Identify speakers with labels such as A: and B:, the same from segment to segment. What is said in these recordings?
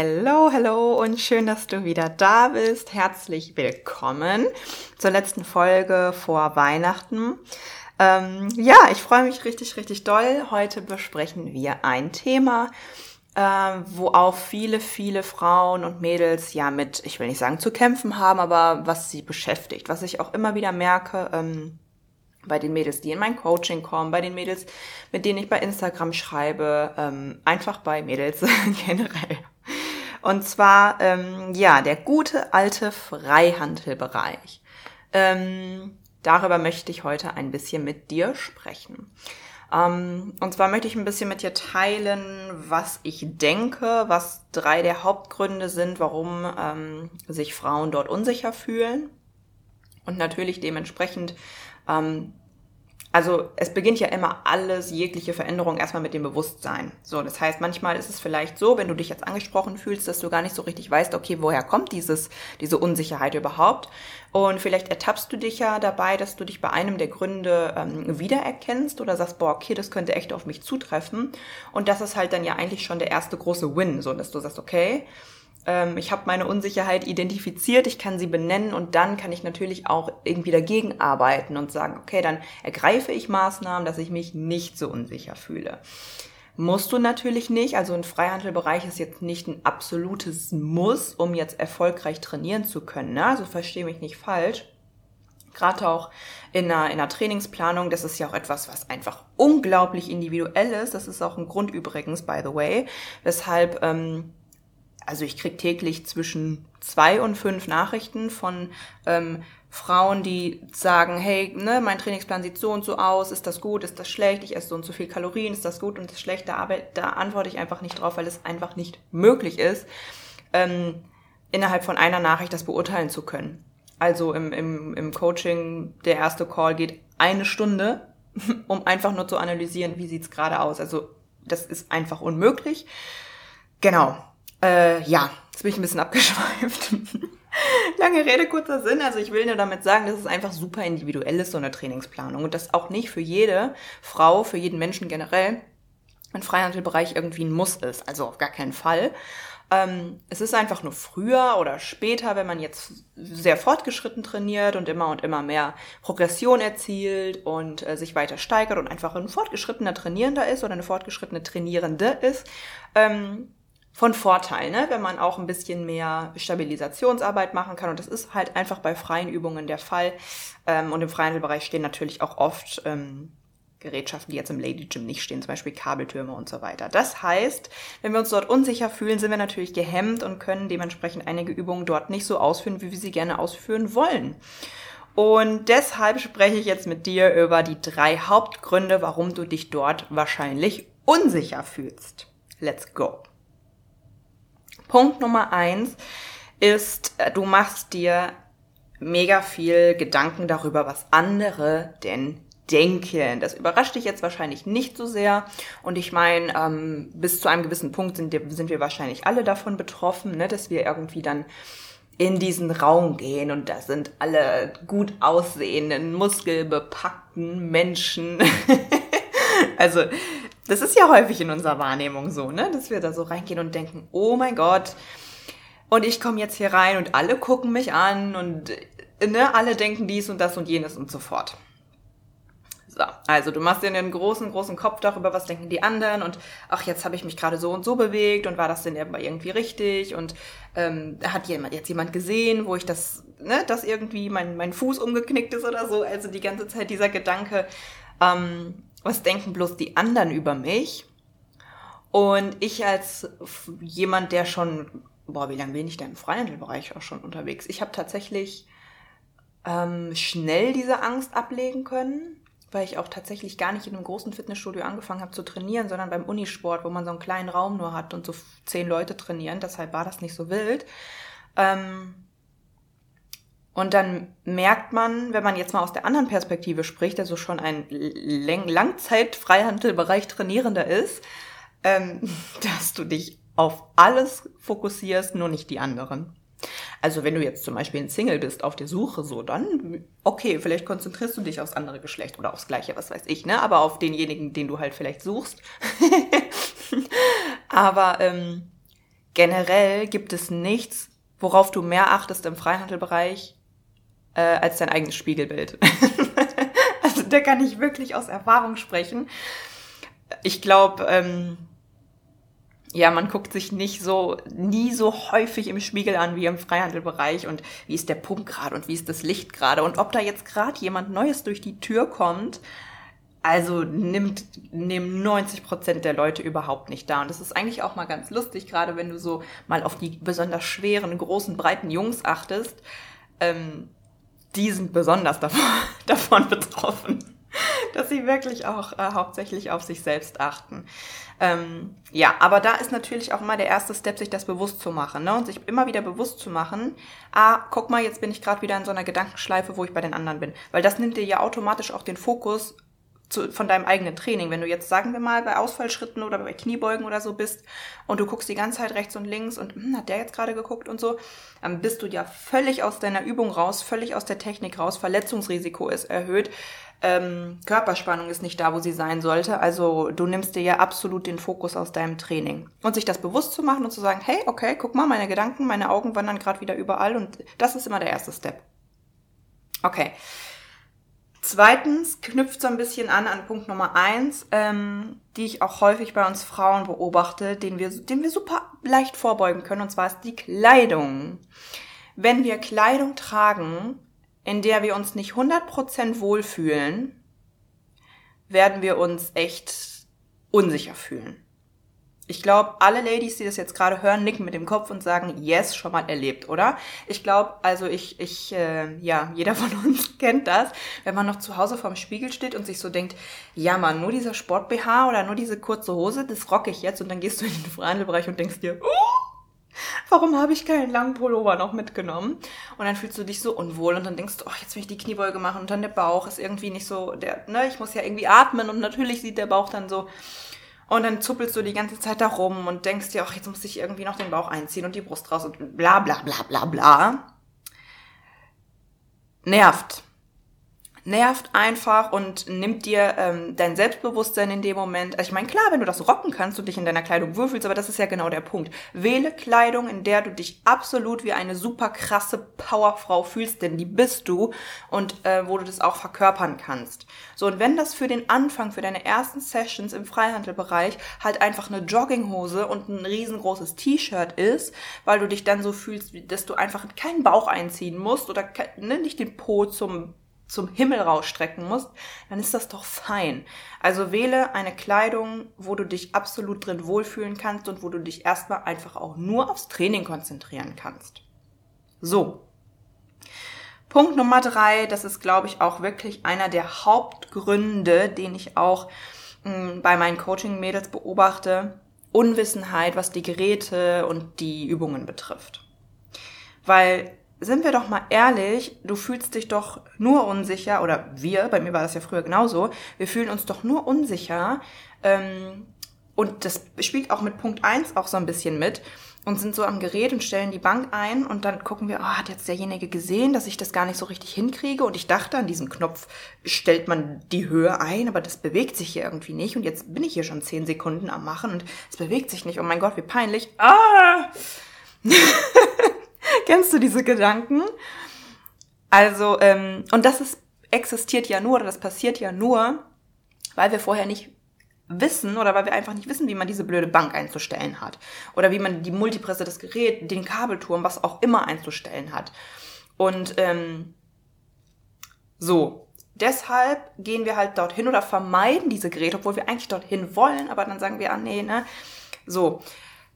A: Hallo, hallo und schön, dass du wieder da bist. Herzlich willkommen zur letzten Folge vor Weihnachten. Ähm, ja, ich freue mich richtig, richtig doll. Heute besprechen wir ein Thema, äh, wo auch viele, viele Frauen und Mädels ja mit, ich will nicht sagen zu kämpfen haben, aber was sie beschäftigt, was ich auch immer wieder merke. Ähm, bei den Mädels, die in mein Coaching kommen, bei den Mädels, mit denen ich bei Instagram schreibe, ähm, einfach bei Mädels generell. Und zwar, ähm, ja, der gute alte Freihandelbereich. Ähm, darüber möchte ich heute ein bisschen mit dir sprechen. Ähm, und zwar möchte ich ein bisschen mit dir teilen, was ich denke, was drei der Hauptgründe sind, warum ähm, sich Frauen dort unsicher fühlen. Und natürlich dementsprechend ähm, also es beginnt ja immer alles, jegliche Veränderung erstmal mit dem Bewusstsein. So, das heißt, manchmal ist es vielleicht so, wenn du dich jetzt angesprochen fühlst, dass du gar nicht so richtig weißt, okay, woher kommt dieses, diese Unsicherheit überhaupt? Und vielleicht ertappst du dich ja dabei, dass du dich bei einem der Gründe ähm, wiedererkennst oder sagst, boah, okay, das könnte echt auf mich zutreffen. Und das ist halt dann ja eigentlich schon der erste große Win, so dass du sagst, okay, ähm, ich habe meine Unsicherheit identifiziert, ich kann sie benennen und dann kann ich natürlich auch irgendwie dagegen arbeiten und sagen, okay, dann ergreife ich Maßnahmen, dass ich mich nicht so unsicher fühle. Musst du natürlich nicht, also ein Freihandelbereich ist jetzt nicht ein absolutes Muss, um jetzt erfolgreich trainieren zu können. Ne? Also verstehe mich nicht falsch gerade auch in einer, in einer Trainingsplanung, das ist ja auch etwas, was einfach unglaublich individuell ist. Das ist auch ein Grund übrigens, by the way, weshalb ähm, also ich krieg täglich zwischen zwei und fünf Nachrichten von ähm, Frauen, die sagen, hey, ne, mein Trainingsplan sieht so und so aus, ist das gut, ist das schlecht, ich esse so und so viel Kalorien, ist das gut und ist schlecht, da, da antworte ich einfach nicht drauf, weil es einfach nicht möglich ist, ähm, innerhalb von einer Nachricht das beurteilen zu können. Also im, im, im Coaching, der erste Call geht eine Stunde, um einfach nur zu analysieren, wie sieht's gerade aus. Also das ist einfach unmöglich. Genau. Äh, ja, jetzt bin ich ein bisschen abgeschweift. Lange Rede, kurzer Sinn. Also ich will nur damit sagen, dass es einfach super individuell ist, so eine Trainingsplanung. Und das auch nicht für jede Frau, für jeden Menschen generell ein Freihandelbereich irgendwie ein Muss ist. Also auf gar keinen Fall. Ähm, es ist einfach nur früher oder später, wenn man jetzt sehr fortgeschritten trainiert und immer und immer mehr Progression erzielt und äh, sich weiter steigert und einfach ein fortgeschrittener Trainierender ist oder eine fortgeschrittene Trainierende ist, ähm, von Vorteil, ne? wenn man auch ein bisschen mehr Stabilisationsarbeit machen kann. Und das ist halt einfach bei freien Übungen der Fall. Ähm, und im freien Bereich stehen natürlich auch oft ähm, Gerätschaften, die jetzt im Lady Gym nicht stehen, zum Beispiel Kabeltürme und so weiter. Das heißt, wenn wir uns dort unsicher fühlen, sind wir natürlich gehemmt und können dementsprechend einige Übungen dort nicht so ausführen, wie wir sie gerne ausführen wollen. Und deshalb spreche ich jetzt mit dir über die drei Hauptgründe, warum du dich dort wahrscheinlich unsicher fühlst. Let's go. Punkt Nummer eins ist, äh, du machst dir mega viel Gedanken darüber, was andere denn denken. Das überrascht dich jetzt wahrscheinlich nicht so sehr. Und ich meine, ähm, bis zu einem gewissen Punkt sind, sind wir wahrscheinlich alle davon betroffen, ne, dass wir irgendwie dann in diesen Raum gehen und da sind alle gut aussehenden, muskelbepackten Menschen. also das ist ja häufig in unserer Wahrnehmung so, ne? Dass wir da so reingehen und denken, oh mein Gott, und ich komme jetzt hier rein und alle gucken mich an und ne, alle denken dies und das und jenes und so fort. So, also du machst dir einen großen, großen Kopf darüber, was denken die anderen und ach, jetzt habe ich mich gerade so und so bewegt und war das denn irgendwie richtig und ähm, hat jemand jetzt jemand gesehen, wo ich das, ne, dass irgendwie mein, mein Fuß umgeknickt ist oder so. Also die ganze Zeit dieser Gedanke, ähm, was denken bloß die anderen über mich? Und ich als jemand, der schon, boah, wie lange bin ich denn im Freihandelbereich auch schon unterwegs? Ich habe tatsächlich ähm, schnell diese Angst ablegen können weil ich auch tatsächlich gar nicht in einem großen Fitnessstudio angefangen habe zu trainieren, sondern beim Unisport, wo man so einen kleinen Raum nur hat und so zehn Leute trainieren. Deshalb war das nicht so wild. Ähm und dann merkt man, wenn man jetzt mal aus der anderen Perspektive spricht, also schon ein Langzeit-Freihandelbereich Trainierender ist, ähm, dass du dich auf alles fokussierst, nur nicht die anderen. Also wenn du jetzt zum Beispiel ein Single bist auf der Suche, so dann, okay, vielleicht konzentrierst du dich aufs andere Geschlecht oder aufs gleiche, was weiß ich, ne? Aber auf denjenigen, den du halt vielleicht suchst. Aber ähm, generell gibt es nichts, worauf du mehr achtest im Freihandelbereich äh, als dein eigenes Spiegelbild. also da kann ich wirklich aus Erfahrung sprechen. Ich glaube, ähm, ja, man guckt sich nicht so, nie so häufig im Spiegel an wie im Freihandelbereich und wie ist der Pump gerade und wie ist das Licht gerade und ob da jetzt gerade jemand Neues durch die Tür kommt. Also nimmt, nehmen 90 Prozent der Leute überhaupt nicht da. Und das ist eigentlich auch mal ganz lustig, gerade wenn du so mal auf die besonders schweren, großen, breiten Jungs achtest. Ähm, die sind besonders davon, davon betroffen, dass sie wirklich auch äh, hauptsächlich auf sich selbst achten. Ähm, ja, aber da ist natürlich auch mal der erste Step, sich das bewusst zu machen ne? und sich immer wieder bewusst zu machen, ah, guck mal, jetzt bin ich gerade wieder in so einer Gedankenschleife, wo ich bei den anderen bin. Weil das nimmt dir ja automatisch auch den Fokus zu, von deinem eigenen Training. Wenn du jetzt, sagen wir mal, bei Ausfallschritten oder bei Kniebeugen oder so bist und du guckst die ganze Zeit rechts und links und hm, hat der jetzt gerade geguckt und so, dann bist du ja völlig aus deiner Übung raus, völlig aus der Technik raus, Verletzungsrisiko ist erhöht ähm, Körperspannung ist nicht da, wo sie sein sollte. Also du nimmst dir ja absolut den Fokus aus deinem Training. Und sich das bewusst zu machen und zu sagen, hey, okay, guck mal, meine Gedanken, meine Augen wandern gerade wieder überall und das ist immer der erste Step. Okay. Zweitens knüpft so ein bisschen an an Punkt Nummer eins, ähm, die ich auch häufig bei uns Frauen beobachte, den wir, den wir super leicht vorbeugen können, und zwar ist die Kleidung. Wenn wir Kleidung tragen, in der wir uns nicht 100% wohlfühlen, werden wir uns echt unsicher fühlen. Ich glaube, alle Ladies, die das jetzt gerade hören, nicken mit dem Kopf und sagen, yes, schon mal erlebt, oder? Ich glaube, also ich, ich, äh, ja, jeder von uns kennt das, wenn man noch zu Hause vorm Spiegel steht und sich so denkt, ja man, nur dieser Sport-BH oder nur diese kurze Hose, das rock ich jetzt und dann gehst du in den Freihandelbereich und denkst dir, oh, warum habe ich keinen langen Pullover noch mitgenommen? Und dann fühlst du dich so unwohl und dann denkst du, oh, jetzt will ich die Kniebeuge machen und dann der Bauch ist irgendwie nicht so, der, ne, ich muss ja irgendwie atmen und natürlich sieht der Bauch dann so. Und dann zuppelst du die ganze Zeit da rum und denkst dir, ach, jetzt muss ich irgendwie noch den Bauch einziehen und die Brust raus und bla bla bla bla bla. Nervt nervt einfach und nimmt dir ähm, dein Selbstbewusstsein in dem Moment. Also ich meine, klar, wenn du das rocken kannst und dich in deiner Kleidung wohlfühlst, aber das ist ja genau der Punkt. Wähle Kleidung, in der du dich absolut wie eine super krasse Powerfrau fühlst, denn die bist du und äh, wo du das auch verkörpern kannst. So, und wenn das für den Anfang, für deine ersten Sessions im Freihandelbereich halt einfach eine Jogginghose und ein riesengroßes T-Shirt ist, weil du dich dann so fühlst, dass du einfach keinen Bauch einziehen musst oder ne, nicht den Po zum zum Himmel rausstrecken musst, dann ist das doch fein. Also wähle eine Kleidung, wo du dich absolut drin wohlfühlen kannst und wo du dich erstmal einfach auch nur aufs Training konzentrieren kannst. So. Punkt Nummer drei, das ist, glaube ich, auch wirklich einer der Hauptgründe, den ich auch mh, hm, bei meinen Coaching-Mädels beobachte. Unwissenheit, was die Geräte und die Übungen betrifft. Weil sind wir doch mal ehrlich, du fühlst dich doch nur unsicher, oder wir, bei mir war das ja früher genauso, wir fühlen uns doch nur unsicher, ähm, und das spielt auch mit Punkt eins auch so ein bisschen mit, und sind so am Gerät und stellen die Bank ein und dann gucken wir, oh, hat jetzt derjenige gesehen, dass ich das gar nicht so richtig hinkriege und ich dachte, an diesem Knopf stellt man die Höhe ein, aber das bewegt sich hier irgendwie nicht und jetzt bin ich hier schon zehn Sekunden am machen und es bewegt sich nicht. Oh mein Gott, wie peinlich. Ah! Kennst du diese Gedanken? Also, ähm, und das ist, existiert ja nur, oder das passiert ja nur, weil wir vorher nicht wissen oder weil wir einfach nicht wissen, wie man diese blöde Bank einzustellen hat. Oder wie man die Multipresse, das Gerät, den Kabelturm, was auch immer einzustellen hat. Und ähm, so. Deshalb gehen wir halt dorthin oder vermeiden diese Geräte, obwohl wir eigentlich dorthin wollen, aber dann sagen wir, ah nee, ne? So.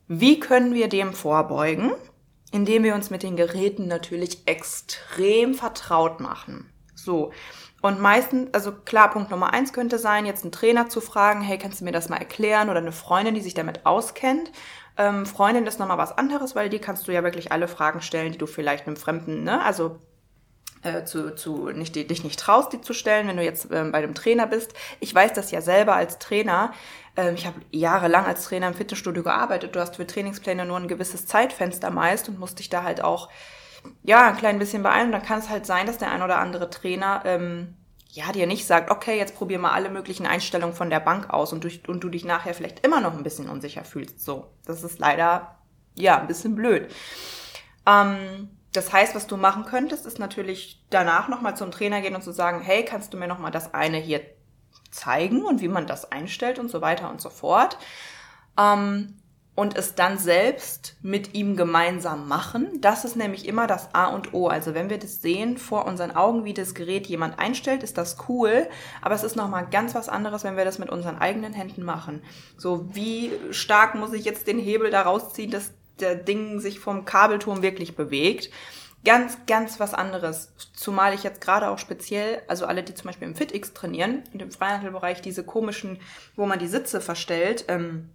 A: Wie können wir dem vorbeugen? Indem wir uns mit den Geräten natürlich extrem vertraut machen. So. Und meistens, also klar, Punkt Nummer eins könnte sein, jetzt einen Trainer zu fragen, hey, kannst du mir das mal erklären? Oder eine Freundin, die sich damit auskennt. Ähm, Freundin ist nochmal was anderes, weil die kannst du ja wirklich alle Fragen stellen, die du vielleicht einem Fremden, ne, also äh, zu, zu nicht, die, dich nicht traust, die zu stellen, wenn du jetzt ähm, bei einem Trainer bist. Ich weiß das ja selber als Trainer. Ähm, ich habe jahrelang als Trainer im Fitnessstudio gearbeitet. Du hast für Trainingspläne nur ein gewisses Zeitfenster meist und musst dich da halt auch ja ein klein bisschen beeilen. Und dann kann es halt sein, dass der ein oder andere Trainer ähm, ja, dir nicht sagt, okay, jetzt probier mal alle möglichen Einstellungen von der Bank aus und, durch, und du dich nachher vielleicht immer noch ein bisschen unsicher fühlst. So, das ist leider, ja, ein bisschen blöd. Ähm, das heißt, was du machen könntest, ist natürlich danach nochmal zum Trainer gehen und zu sagen, hey, kannst du mir nochmal das eine hier zeigen und wie man das einstellt und so weiter und so fort. Ähm, und es dann selbst mit ihm gemeinsam machen. Das ist nämlich immer das A und O. Also wenn wir das sehen vor unseren Augen, wie das Gerät jemand einstellt, ist das cool. Aber es ist nochmal ganz was anderes, wenn wir das mit unseren eigenen Händen machen. So, wie stark muss ich jetzt den Hebel da rausziehen, dass der Ding sich vom Kabelturm wirklich bewegt? Ganz, ganz was anderes. Zumal ich jetzt gerade auch speziell, also alle, die zum Beispiel im FitX trainieren und im Freihandelbereich diese komischen, wo man die Sitze verstellt, ähm,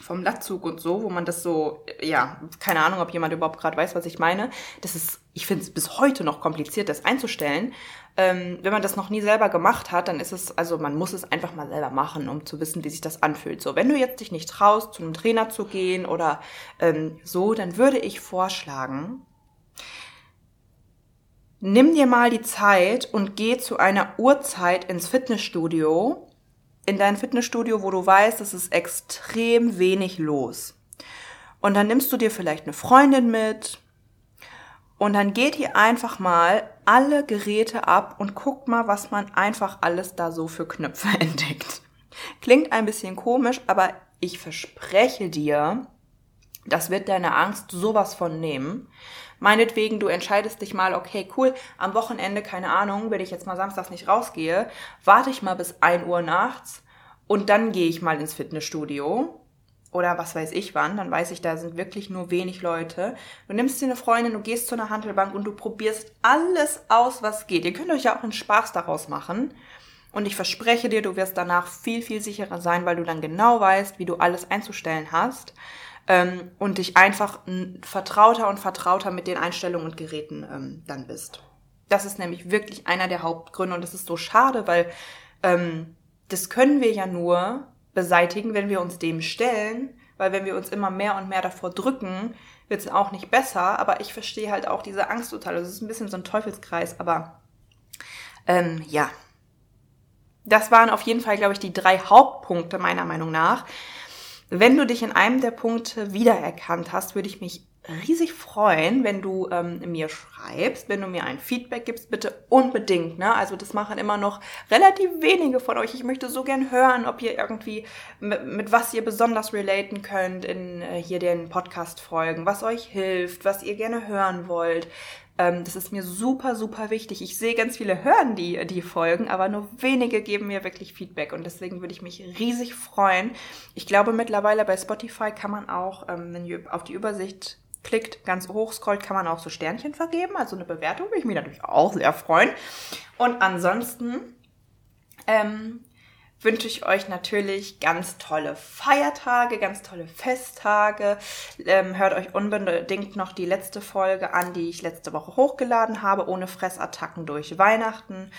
A: vom Latzug und so, wo man das so, ja, keine Ahnung, ob jemand überhaupt gerade weiß, was ich meine. Das ist, ich finde es bis heute noch kompliziert, das einzustellen. Ähm, wenn man das noch nie selber gemacht hat, dann ist es, also man muss es einfach mal selber machen, um zu wissen, wie sich das anfühlt. So, wenn du jetzt dich nicht traust, zu einem Trainer zu gehen oder ähm, so, dann würde ich vorschlagen, nimm dir mal die Zeit und geh zu einer Uhrzeit ins Fitnessstudio, in dein Fitnessstudio, wo du weißt, es ist extrem wenig los. Und dann nimmst du dir vielleicht eine Freundin mit und dann geht ihr einfach mal alle Geräte ab und guckt mal, was man einfach alles da so für Knöpfe entdeckt. Klingt ein bisschen komisch, aber ich verspreche dir, das wird deine Angst sowas von nehmen. Meinetwegen, du entscheidest dich mal, okay, cool, am Wochenende, keine Ahnung, wenn ich jetzt mal samstags nicht rausgehe, warte ich mal bis ein Uhr nachts und dann gehe ich mal ins Fitnessstudio. Oder was weiß ich wann, dann weiß ich, da sind wirklich nur wenig Leute. Du nimmst dir eine Freundin, du gehst zu einer Handelbank und du probierst alles aus, was geht. Ihr könnt euch ja auch einen Spaß daraus machen. Und ich verspreche dir, du wirst danach viel, viel sicherer sein, weil du dann genau weißt, wie du alles einzustellen hast ähm, und dich einfach vertrauter und vertrauter mit den Einstellungen und Geräten ähm, dann bist. Das ist nämlich wirklich einer der Hauptgründe und das ist so schade, weil ähm, das können wir ja nur beseitigen, wenn wir uns dem stellen, weil wenn wir uns immer mehr und mehr davor drücken, wird es auch nicht besser. Aber ich verstehe halt auch diese Angst total. Also es ist ein bisschen so ein Teufelskreis, aber ähm, ja. Das waren auf jeden Fall, glaube ich, die drei Hauptpunkte meiner Meinung nach, wenn du dich in einem der Punkte wiedererkannt hast, würde ich mich riesig freuen, wenn du ähm, mir schreibst, wenn du mir ein Feedback gibst, bitte unbedingt. Ne? Also das machen immer noch relativ wenige von euch. Ich möchte so gern hören, ob ihr irgendwie mit, mit was ihr besonders relaten könnt in äh, hier den Podcast-Folgen, was euch hilft, was ihr gerne hören wollt. Ähm, das ist mir super, super wichtig. Ich sehe ganz viele hören die, die Folgen, aber nur wenige geben mir wirklich Feedback und deswegen würde ich mich riesig freuen. Ich glaube mittlerweile bei Spotify kann man auch, ähm, wenn ihr auf die Übersicht klickt, ganz hoch scrollt, kann man auch so Sternchen vergeben, also eine Bewertung, würde ich mich natürlich auch sehr freuen. Und ansonsten ähm, wünsche ich euch natürlich ganz tolle Feiertage, ganz tolle Festtage. Ähm, hört euch unbedingt noch die letzte Folge an, die ich letzte Woche hochgeladen habe, ohne Fressattacken durch Weihnachten.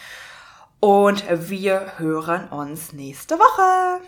A: Und wir hören uns nächste Woche.